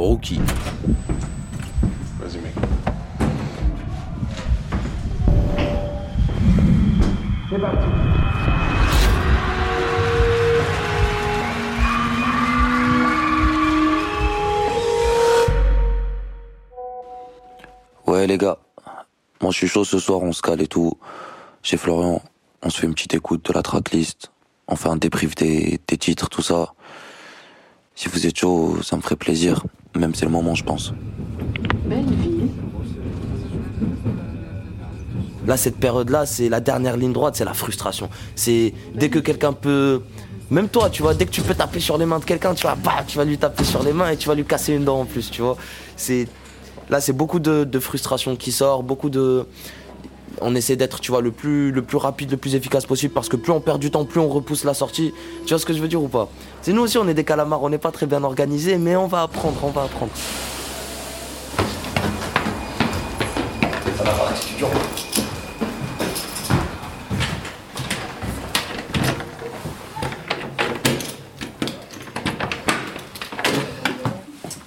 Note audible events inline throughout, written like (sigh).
Rookie. Vas-y, mec. Ouais les gars, moi je suis chaud ce soir, on se cale et tout. Chez Florian, on se fait une petite écoute de la tracklist, on fait un débrief des, des titres, tout ça. Si vous êtes chaud, ça me ferait plaisir, même c'est le moment je pense. Là, cette période-là, c'est la dernière ligne droite, c'est la frustration. C'est dès que quelqu'un peut. Même toi, tu vois, dès que tu peux taper sur les mains de quelqu'un, tu vas, bah, tu vas lui taper sur les mains et tu vas lui casser une dent en plus, tu vois. C'est là, c'est beaucoup de, de frustration qui sort, beaucoup de. On essaie d'être, tu vois, le plus, le plus rapide, le plus efficace possible parce que plus on perd du temps, plus on repousse la sortie. Tu vois ce que je veux dire ou pas? C'est nous aussi, on est des calamars, on n'est pas très bien organisés, mais on va apprendre, on va apprendre. Ça va.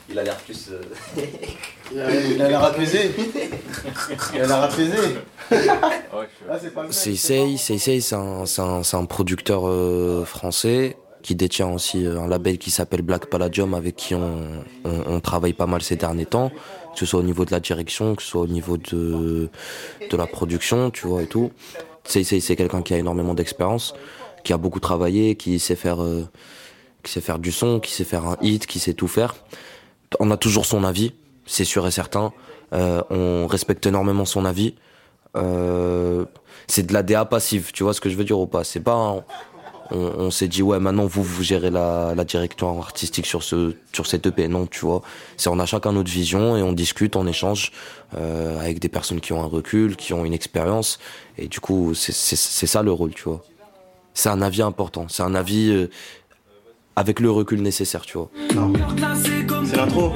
Il a l'air plus. euh, Il (laughs) a il a l'air apaisé. Il a l'air apaisé. Ah, c'est Seisei, Seisei, un, c'est un, c'est un producteur euh, français qui détient aussi euh, un label qui s'appelle Black Palladium avec qui on, on, on travaille pas mal ces derniers temps, que ce soit au niveau de la direction, que ce soit au niveau de, de la production, tu vois, et tout. C'est quelqu'un qui a énormément d'expérience, qui a beaucoup travaillé, qui sait faire, euh, qui sait faire du son, qui sait faire un hit, qui sait tout faire. On a toujours son avis, c'est sûr et certain. Euh, on respecte énormément son avis. Euh, c'est de la DA passive, tu vois ce que je veux dire ou pas? C'est pas, un- on, on s'est dit ouais maintenant vous vous gérez la, la direction artistique sur ce sur cette EP, non tu vois. C'est on a chacun notre vision et on discute, on échange euh, avec des personnes qui ont un recul, qui ont une expérience et du coup c'est c'est c'est ça le rôle, tu vois. C'est un avis important, c'est un avis euh, avec le recul nécessaire, tu vois. C'est l'intro.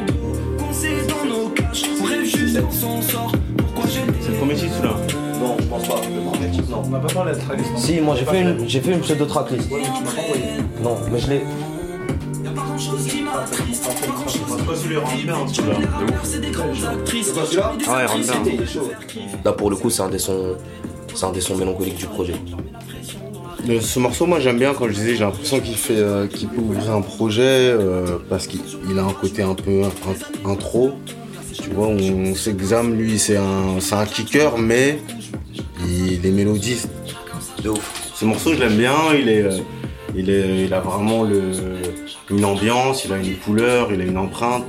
C'est le premier titre là. Non, je pense pas. Non. On n'a pas parlé de tracklist. Si, moi j'ai fait une, j'ai fait une pseudo tracklist. Non, mais je l'ai. Pas celui rentre bien, celui-là. C'est pas celui-là Ouais, rentre bien. Là pour le coup, c'est un des sons, c'est un des sons mélancoliques du projet. Mais Ce morceau, moi j'aime bien, quand je disais, j'ai l'impression qu'il fait, euh, qu'il peut ouvrir un projet euh, parce qu'il il a un côté un peu in- intro. Tu vois, on Zam, lui, c'est un, c'est un kicker, mais il est mélodiste. De ouf. Ce morceau, je l'aime bien. Il est, euh, il est, il a vraiment le, une ambiance, il a une couleur, il a une empreinte.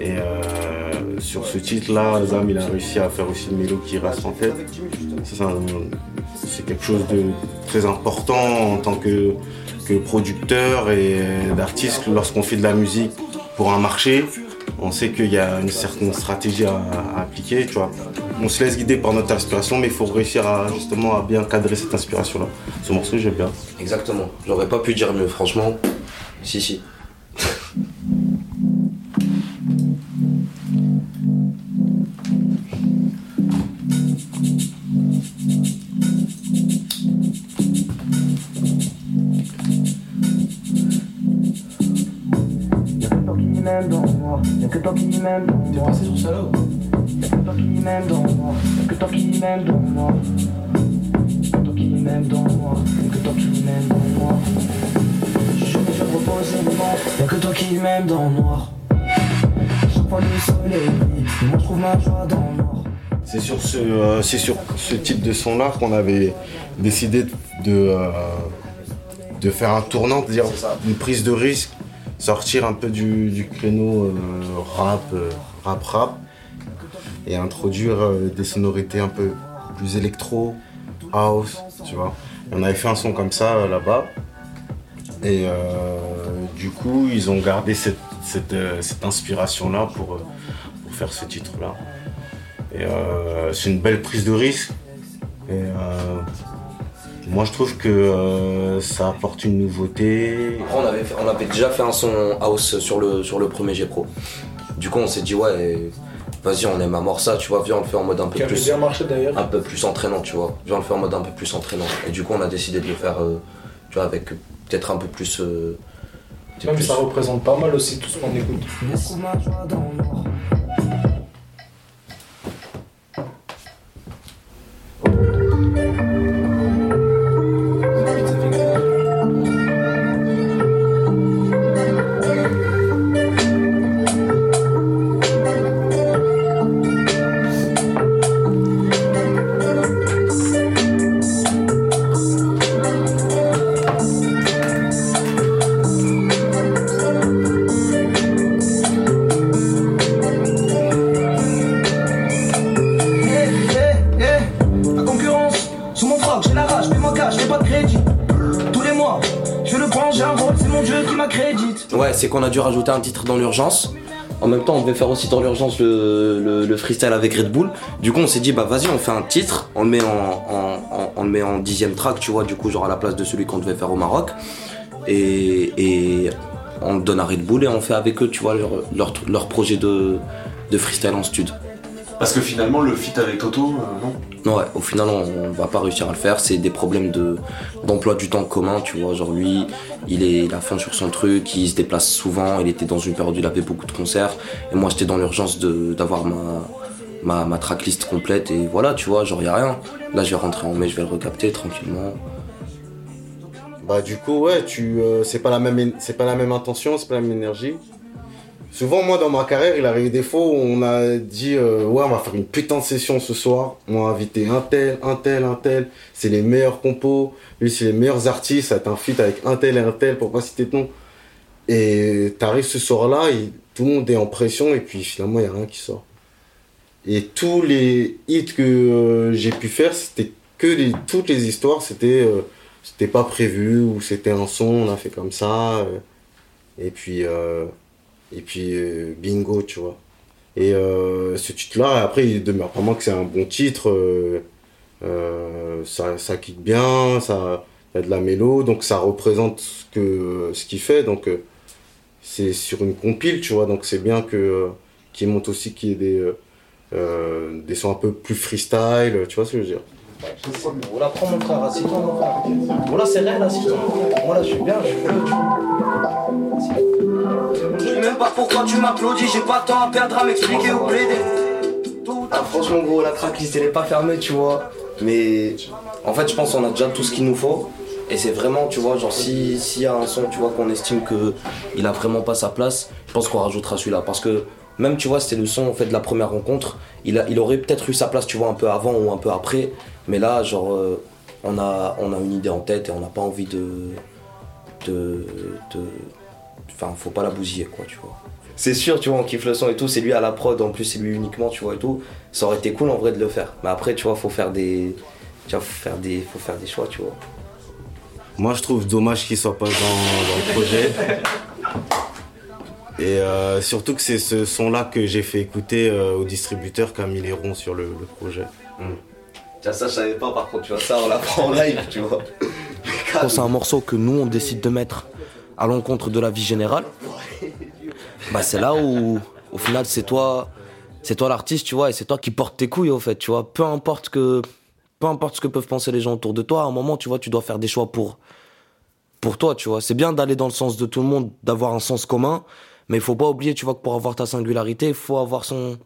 Et euh, sur ce titre-là, Zam, il a réussi à faire aussi une mélodie qui reste en tête. C'est c'est quelque chose de très important en tant que, que producteur et d'artiste lorsqu'on fait de la musique pour un marché. On sait qu'il y a une certaine stratégie à, appliquer, tu vois. On se laisse guider par notre inspiration, mais il faut réussir à justement à bien cadrer cette inspiration-là. Ce morceau, j'aime bien. Exactement. J'aurais pas pu dire mieux, franchement. Si, si. M'aime dans noir. T'es sur ça là Y'a que toi qui m'aime dans y'a que toi qui m'aime dans le noir. Y'a que toi qui m'aime dans y'a que toi qui m'aime dans noir. Je me fais monde, y'a que toi qui m'aime dans le noir. chaque fois le soleil. Moi je trouve ma joie dans le noir. C'est sur ce, euh, c'est sur ce type de son-là qu'on avait décidé de, euh, de faire un tournant, de dire une prise de risque, sortir un peu du, créneau euh, rap, euh, rap, rap, et introduire euh, des sonorités un peu plus électro, house, tu vois. On avait fait un son comme ça là-bas, et du coup, ils ont gardé cette, inspiration-là pour, faire ce titre-là. Et c'est une belle prise de risque. Moi, je trouve que euh, ça apporte une nouveauté. Après, on avait, fait- on avait déjà fait un son house sur le, sur le premier G Pro. Du coup, on s'est dit, ouais, vas-y, on aime à mort ça, tu vois, viens, on le fait en mode un peu Qui plus. bien marché d'ailleurs. un peu plus entraînant, tu vois. Viens, on le fait en mode un peu plus entraînant. Et du coup, on a décidé de le faire, euh, tu vois, avec peut-être un peu plus. euh, Même plus- ça représente pas mal aussi tout ce qu'on écoute. C'est qu'on a dû rajouter un titre dans l'urgence. En même temps, on devait faire aussi dans l'urgence le, le- le freestyle avec Red Bull. Du coup, on s'est dit, bah vas-y, on fait un titre, on le met en, dixième track, tu vois, du coup, genre à la place de celui qu'on devait faire au Maroc. Et, on le donne à Red Bull et on fait avec eux, tu vois, leur, projet de, de freestyle en stud. Parce que finalement, le feat avec Toto, euh, non? Ouais, au final, on va pas réussir à le faire. C'est des problèmes de d'emploi du temps commun, tu vois. Genre lui, il est a fond sur son truc, il se déplace souvent. Il était dans une période où il avait beaucoup de concerts. Et moi, j'étais dans l'urgence de d'avoir ma, ma ma tracklist complète. Et voilà, tu vois, genre y a rien. Là, je vais rentrer en mai, je vais le recapter tranquillement. Bah du coup ouais, tu euh, c'est pas la même c'est pas la même intention, c'est pas la même énergie. Souvent moi dans ma carrière, il arrive des fois où on a dit euh, ouais, on va faire une putain de session ce soir, on va inviter un tel, un tel, un tel, c'est les meilleurs compos, lui c'est les meilleurs artistes, ça un feat avec un tel et un tel pour pas citer de nom. Et t'arrives ce soir-là, et tout le monde est en pression et puis finalement il y a rien qui sort. Et tous les hits que euh, j'ai pu faire, c'était que toutes les histoires, c'était euh, c'était pas prévu ou c'était un son, on a fait comme ça. et puis, et puis euh, bingo, tu vois. Et euh, ce titre-là, après, il demeure vraiment que c'est un bon titre. euh, ça, ça bien, ça y a de la mélo, donc ça représente ce ce qu'il fait. Donc c'est sur une compile, tu vois. Donc c'est bien qu'il monte aussi qu'il y ait des des sons un peu plus freestyle, tu vois ce que je veux dire. Voilà, prends mon frère, assis-toi, mon frère. Voilà, c'est réel, assis-toi. Voilà, je suis bien, je suis Je sais même pas pourquoi tu m'applaudis, j'ai pas de temps à perdre à m'expliquer ou plaider. Ah, franchement, gros, la tracklist elle est pas fermée, tu vois. Mais en fait, je pense qu'on a déjà tout ce qu'il nous faut. Et c'est vraiment, tu vois, genre si s'il y a un son, tu vois, qu'on estime que il a vraiment pas sa place, je pense qu'on rajoutera celui-là. Parce que même, tu vois, c'était le son en fait de la première rencontre. Il, a, il aurait peut-être eu sa place, tu vois, un peu avant ou un peu après. Mais là, genre, euh, on, a, on a une idée en tête et on n'a pas envie de. de. de. Enfin, faut pas la bousiller, quoi, tu vois. C'est sûr, tu vois, on kiffe le son et tout, c'est lui à la prod, en plus c'est lui uniquement, tu vois, et tout. Ça aurait été cool en vrai de le faire. Mais après, tu vois, faut faire des. Tu vois, faut faire des, faut faire des choix, tu vois. Moi, je trouve dommage qu'il soit pas dans, dans le projet. Et euh, surtout que c'est ce son-là que j'ai fait écouter euh, au distributeur Camille Héron sur le, le projet. Ça, ça, je savais pas par contre, tu vois, ça, on l'apprend en live, tu vois. (laughs) Quand c'est un morceau que nous, on décide de mettre à l'encontre de la vie générale, bah c'est là où, au final, c'est toi, c'est toi l'artiste, tu vois, et c'est toi qui portes tes couilles, au fait, tu vois. Peu importe que, peu importe ce que peuvent penser les gens autour de toi, à un moment, tu vois, tu dois faire des choix pour, pour toi, tu vois. C'est bien d'aller dans le sens de tout le monde, d'avoir un sens commun, mais il faut pas oublier, tu vois, que pour avoir ta singularité, il faut avoir son,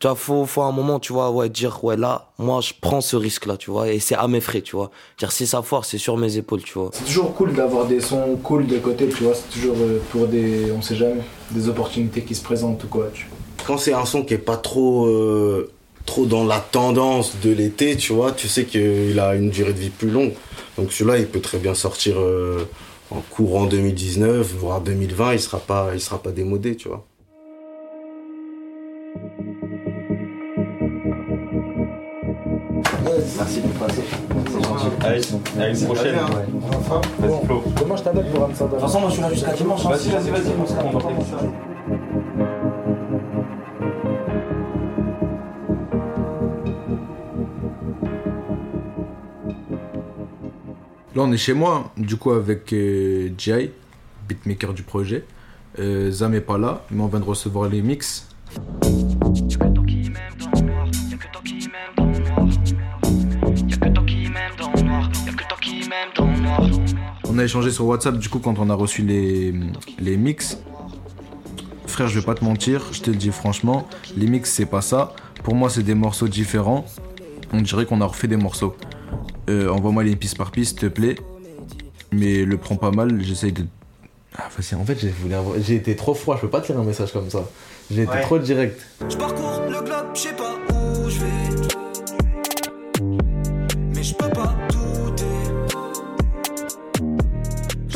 tu vois, faut, faut à un moment, tu vois, ouais, dire, ouais, là, moi, je prends ce risque-là, tu vois, et c'est à mes frais, tu vois. Dire, si ça foire, c'est sur mes épaules, tu vois. C'est toujours cool d'avoir des sons cool de côté, tu vois. C'est toujours euh, pour des, on sait jamais, des opportunités qui se présentent ou quoi. Tu vois. quand c'est un son qui est pas trop, euh, trop dans la tendance de l'été, tu vois, tu sais qu'il a une durée de vie plus longue. Donc celui-là, il peut très bien sortir euh, en courant 2019, voire 2020, il sera pas, il sera pas démodé, tu vois. Allez, à une prochaine. Vas-y, Flo. Demain, je t'appelle pour ça. De toute façon, moi, je suis là jusqu'à dimanche. hein. Vas-y, vas-y, vas-y, on va. Là, on est chez moi, du coup, avec euh, Jai, beatmaker du projet. Euh, Zam est pas là, mais on vient de recevoir les mix. On a échangé sur WhatsApp, du coup, quand on a reçu les, les mix. Frère, je vais pas te mentir, je te le dis franchement, les mix, c'est pas ça. Pour moi, c'est des morceaux différents. On dirait qu'on a refait des morceaux. Euh, Envoie-moi les pistes par piste, s'il te plaît. Mais le prends pas mal, j'essaye de. Ah, vas-y, en fait, j'ai voulu été trop froid, je peux pas te lire un message comme ça. J'ai été trop direct. Je parcours le globe, je sais pas où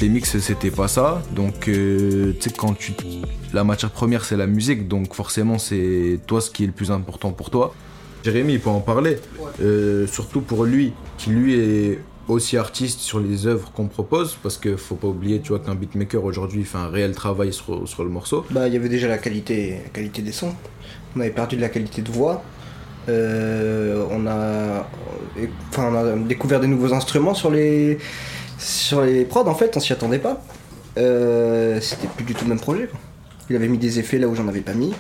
Les mix, c'était pas ça. Donc, euh, tu sais, quand tu. La matière première, c'est la musique. Donc, forcément, c'est toi ce qui est le plus important pour toi. Jérémy, il peut en parler. Euh, surtout pour lui, qui lui est aussi artiste sur les œuvres qu'on propose. Parce que faut pas oublier, tu vois, qu'un beatmaker aujourd'hui il fait un réel travail sur, sur le morceau. Bah, il y avait déjà la qualité, la qualité des sons. On avait perdu de la qualité de voix. Euh, on, a, enfin, on a découvert des nouveaux instruments sur les, sur les prods, en fait, on s'y attendait pas. Euh, C'était plus du tout le même projet. Il avait mis des effets là où j'en avais pas mis.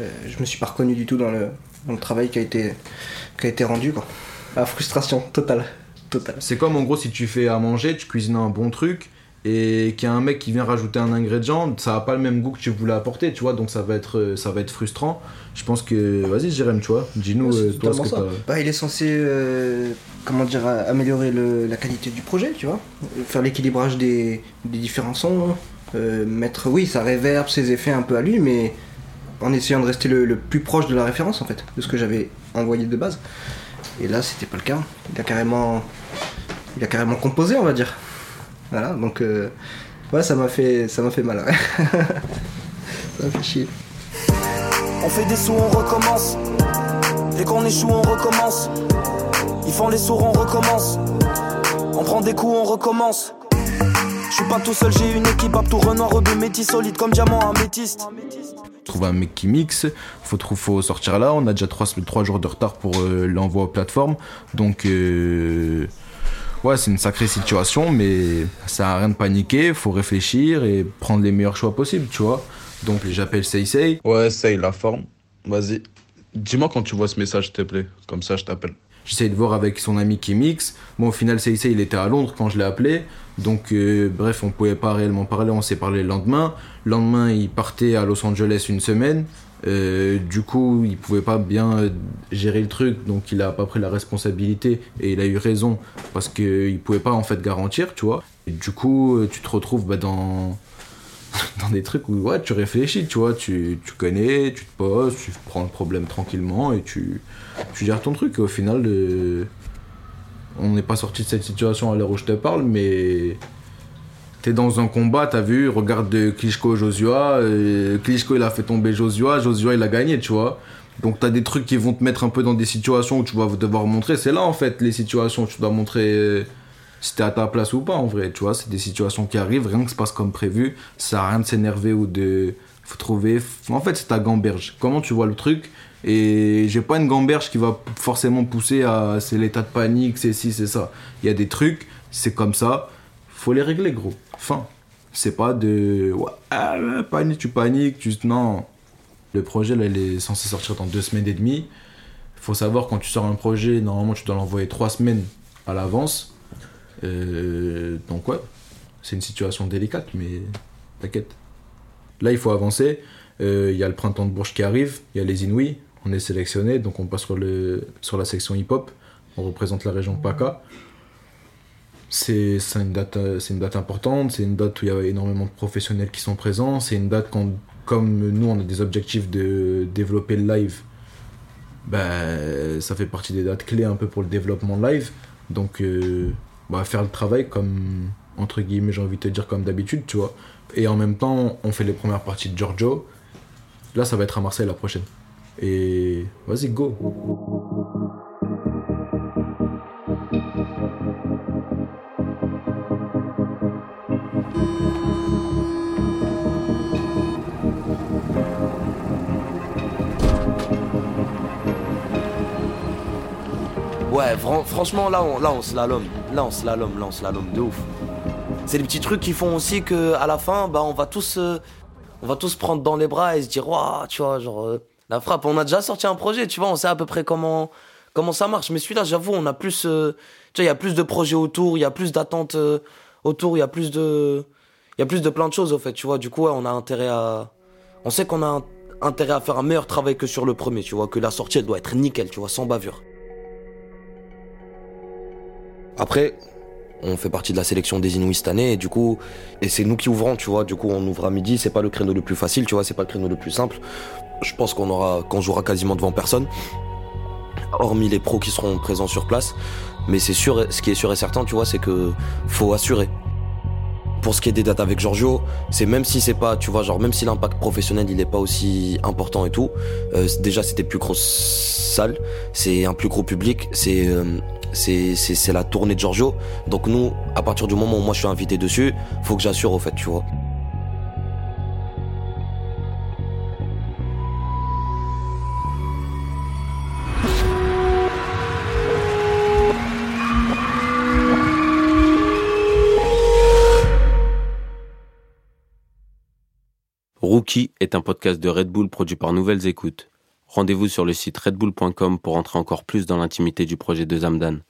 Euh, je me suis pas reconnu du tout dans le, travail qui a été, rendu. Quoi. La frustration totale. totale. C'est comme en gros si tu fais à manger, tu cuisines un bon truc et qu'il y a un mec qui vient rajouter un ingrédient, ça a pas le même goût que tu voulais apporter, tu vois, donc ça va être, euh, ça va être frustrant. Je pense que, vas-y Jérém, tu vois, dis-nous Ouais, euh, toi ce que ça. Bah, il est censé, euh, comment dire, a- améliorer le- la qualité du projet, tu vois. Faire l'équilibrage des, des différents sons. euh, mettre, oui, sa réverb, ses effets un peu à lui, mais en essayant de rester le, le plus proche de la référence, en fait, de ce que j'avais envoyé de base. Et là, c'était pas le cas. Il a carrément, il a carrément composé, on va dire. Voilà, donc, euh, ouais, ça m'a fait, ça m'a fait mal. ouais. (laughs) ça m'a fait chier. On fait des sous, on recommence. Dès qu'on échoue, on recommence. Ils font les sourds, on recommence. On prend des coups, on recommence. Je suis pas tout seul, j'ai une équipe à tout renoir, rebeu métis solide comme diamant améthyste. trouver un mec qui mixe, faut, faut sortir là, on a déjà 3, jours de retard pour euh, l'envoi aux plateformes, donc euh, c'est une sacrée situation, mais ça sert à rien de paniquer, faut réfléchir et prendre les meilleurs choix possibles, tu vois. Donc j'appelle Seisei, Ouais, c'est la forme. Vas-y. Dis-moi quand tu vois ce message, s'il te plaît. Comme ça, je t'appelle. J'essaye de voir avec son ami qui mixe, bon au final Seisei il était à Londres quand je l'ai appelé, donc euh, bref on pouvait pas réellement parler, on s'est parlé le lendemain, le lendemain il partait à Los Angeles une semaine, Euh, du coup, il pouvait pas bien euh, gérer le truc, donc il a pas pris la responsabilité et il a eu raison parce qu'il pouvait pas en fait garantir, tu vois. Et du coup, tu te retrouves bah, dans (laughs) dans des trucs où tu réfléchis, tu vois, tu, tu connais, tu te poses, tu prends le problème tranquillement et tu, tu gères ton truc. Et au final, euh, on n'est pas sorti de cette situation à l'heure où je te parle, mais t'es dans un combat, t'as vu, regarde de Klitschko Joshua, euh, Klitschko il a fait tomber Joshua, Joshua il a gagné, tu vois. Donc t'as des trucs qui vont te mettre un peu dans des situations où tu vas devoir montrer, c'est là en fait les situations où tu dois montrer euh, si t'es à ta place ou pas en vrai, tu vois, c'est des situations qui arrivent, rien que se passe comme prévu, ça à rien de s'énerver ou de... Faut trouver... En fait c'est ta gamberge, comment tu vois le truc et j'ai pas une gamberge qui va forcément pousser à c'est l'état de panique, c'est ci, c'est ça. Il y a des trucs, c'est comme ça, faut les régler gros. Fin. C'est pas de ouais, ah, panique, tu paniques, tu non. Le projet là, il est censé sortir dans deux semaines et demie. Faut savoir quand tu sors un projet, normalement tu dois l'envoyer trois semaines à l'avance. Euh, donc ouais, c'est une situation délicate, mais t'inquiète. Là, il faut avancer. Euh, Il y a le printemps de Bourges qui arrive, il y a les Inouïs, on est sélectionné, donc on passe sur, la section hip-hop. On représente la région PACA. C'est une, date, une date importante, c'est une date où il y a énormément de professionnels qui sont présents, c'est une date quand comme nous, on a des objectifs de développer le live, ben, ça fait partie des dates clés un peu pour le développement live. Donc, euh, bah, faire le travail comme, entre guillemets, j'ai envie de te dire comme d'habitude, tu vois. Et en même temps, on fait les premières parties de Giorgio. Là, ça va être à Marseille la prochaine. Et vas-y, go. Ouais, franchement, là, on, là, on slalom. Là, on slalom, là, on slalom de ouf. C'est les petits trucs qui font aussi que à la fin, bah, on va tous, euh, on va tous prendre dans les bras et se dire, waouh, tu vois, genre, euh, la frappe. On a déjà sorti un projet, tu vois, on sait à peu près comment, ça marche. Mais celui-là, j'avoue, on a plus, euh, tu vois, il y a plus de projets autour, il y a plus d'attentes autour, il y a plus de, il y a plus de plein de choses, au fait, tu vois. Du coup, on a intérêt à, on sait qu'on a intérêt à faire un meilleur travail que sur le premier, tu vois, que la sortie, doit être nickel, tu vois, sans bavure. Après, on fait partie de la sélection des Inuits cette année et du coup, et c'est nous qui ouvrons, tu vois. Du coup, on ouvre à midi, c'est pas le créneau le plus facile, tu vois, c'est pas le créneau le plus simple. Je pense qu'on aura, qu'on jouera quasiment devant personne, hormis les pros qui seront présents sur place. Mais c'est sûr, ce qui est sûr et certain, tu vois, c'est que faut assurer. Pour ce qui est des dates avec Giorgio, c'est même si c'est pas, tu vois, genre même si l'impact professionnel il est pas aussi important et tout, euh, déjà c'était plus grosse salle, c'est un plus gros public, c'est euh, c'est la tournée de Giorgio. Donc nous, à partir du moment où moi je suis invité dessus, faut que j'assure au fait, tu vois. Rookie est un podcast de Red Bull produit par Nouvelles Écoutes. Rendez-vous sur le site redbull.com pour entrer encore plus dans l'intimité du projet de Zamdan.